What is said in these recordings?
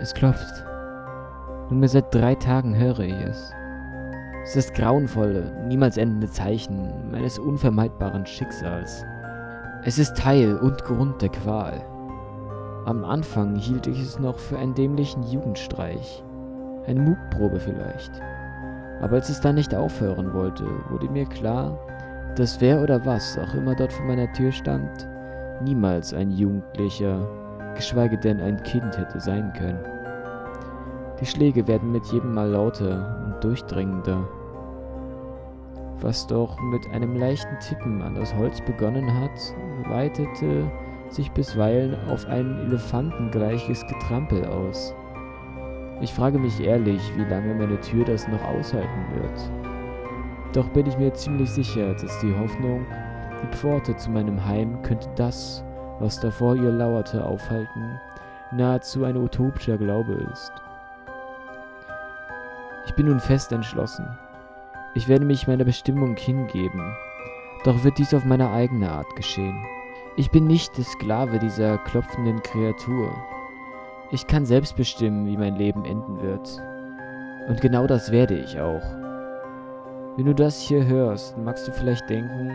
Es klopft. Nunmehr seit drei Tagen höre ich es. Es ist grauenvolle, niemals endende Zeichen meines unvermeidbaren Schicksals. Es ist Teil und Grund der Qual. Am Anfang hielt ich es noch für einen dämlichen Jugendstreich. Eine Mutprobe vielleicht. Aber als es dann nicht aufhören wollte, wurde mir klar, dass wer oder was auch immer dort vor meiner Tür stand, niemals ein Jugendlicher, geschweige denn ein Kind hätte sein können. Die Schläge werden mit jedem Mal lauter und durchdringender. Was doch mit einem leichten Tippen an das Holz begonnen hat, weitete sich bisweilen auf ein elefantengleiches Getrampel aus. Ich frage mich ehrlich, wie lange meine Tür das noch aushalten wird. Doch bin ich mir ziemlich sicher, dass die Hoffnung, die Pforte zu meinem Heim könnte das, was davor ihr lauerte, aufhalten, nahezu ein utopischer Glaube ist. Ich bin nun fest entschlossen. Ich werde mich meiner Bestimmung hingeben, doch wird dies auf meine eigene Art geschehen. Ich bin nicht der Sklave dieser klopfenden Kreatur. Ich kann selbst bestimmen, wie mein Leben enden wird. Und genau das werde ich auch. Wenn du das hier hörst, magst du vielleicht denken,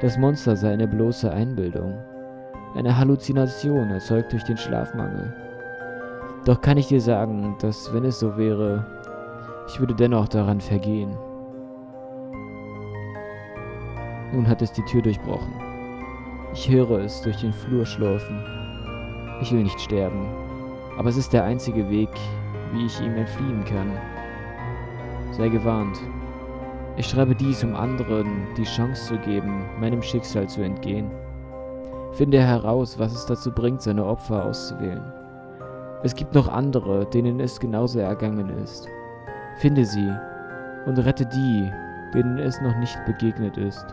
das Monster sei eine bloße Einbildung, eine Halluzination erzeugt durch den Schlafmangel. Doch kann ich dir sagen, dass wenn es so wäre, ich würde dennoch daran vergehen. Nun hat es die Tür durchbrochen. Ich höre es durch den Flur schlurfen. Ich will nicht sterben, aber es ist der einzige Weg, wie ich ihm entfliehen kann. Sei gewarnt. Ich schreibe dies, um anderen die Chance zu geben, meinem Schicksal zu entgehen. Finde heraus, was es dazu bringt, seine Opfer auszuwählen. Es gibt noch andere, denen es genauso ergangen ist. Finde sie und rette die, denen es noch nicht begegnet ist.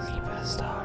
Superstar.